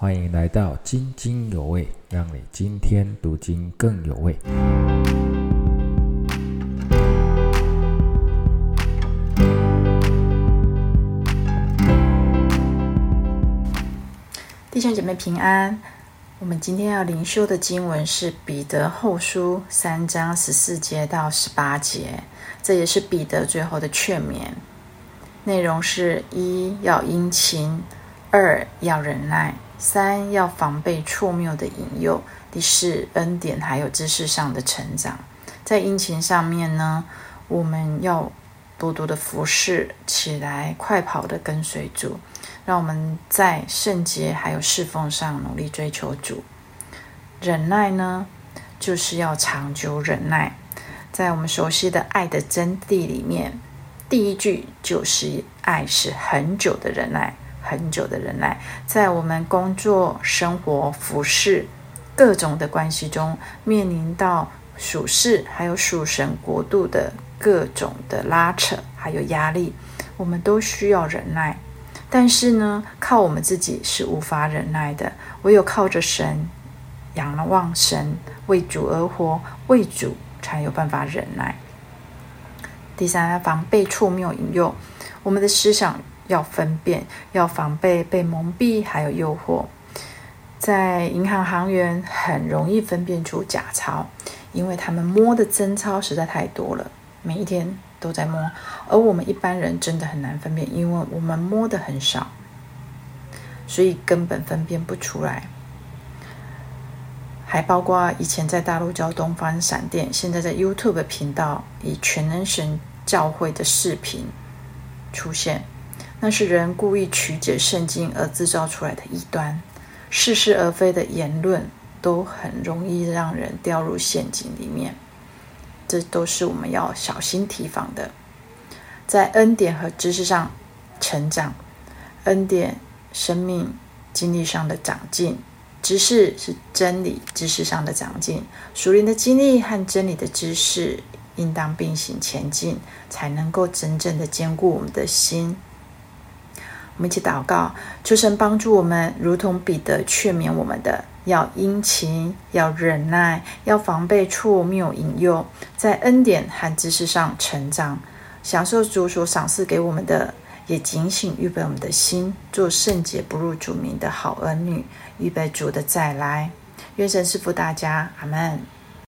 欢迎来到津津有味，让你今天读经更有味。弟兄姐妹平安。我们今天要灵修的经文是彼得后书三章十四节到十八节，这也是彼得最后的劝勉。内容是一要殷勤，二要忍耐，三要防备错谬的引诱，第四恩典还有知识上的成长。在殷勤上面呢，我们要多多的服侍起来，快跑的跟随主。让我们在圣洁还有侍奉上努力追求主。忍耐呢，就是要长久忍耐。在我们熟悉的爱的真谛里面，第一句就是爱是很久的忍耐，很久的忍耐。在我们工作、生活、服饰各种的关系中，面临到属世还有属神国度的各种的拉扯还有压力，我们都需要忍耐。但是呢，靠我们自己是无法忍耐的，唯有靠着神，仰望神，为主而活，为主才有办法忍耐。第三，防备错谬引诱，我们的思想要分辨，要防备被蒙蔽，还有诱惑。在银行行员很容易分辨出假钞，因为他们摸的真钞实在太多了，每一天。都在摸，而我们一般人真的很难分辨，因为我们摸的很少，所以根本分辨不出来。还包括以前在大陆教东方闪电，现在在 YouTube 频道以全能神教会的视频出现，那是人故意曲解圣经而制造出来的异端，似是而非的言论，都很容易让人掉入陷阱里面。这都是我们要小心提防的，在恩典和知识上成长，恩典生命经历上的长进，知识是真理知识上的长进，属灵的经历和真理的知识应当并行前进，才能够真正的兼顾我们的心。我们一起祷告，求神帮助我们，如同彼得劝勉我们的。要殷勤，要忍耐，要防备错谬引诱，在恩典和知识上成长，享受主所赏赐给我们的，也警醒预备我们的心，做圣洁不入主名的好儿女，预备主的再来。愿神赐福大家，阿门。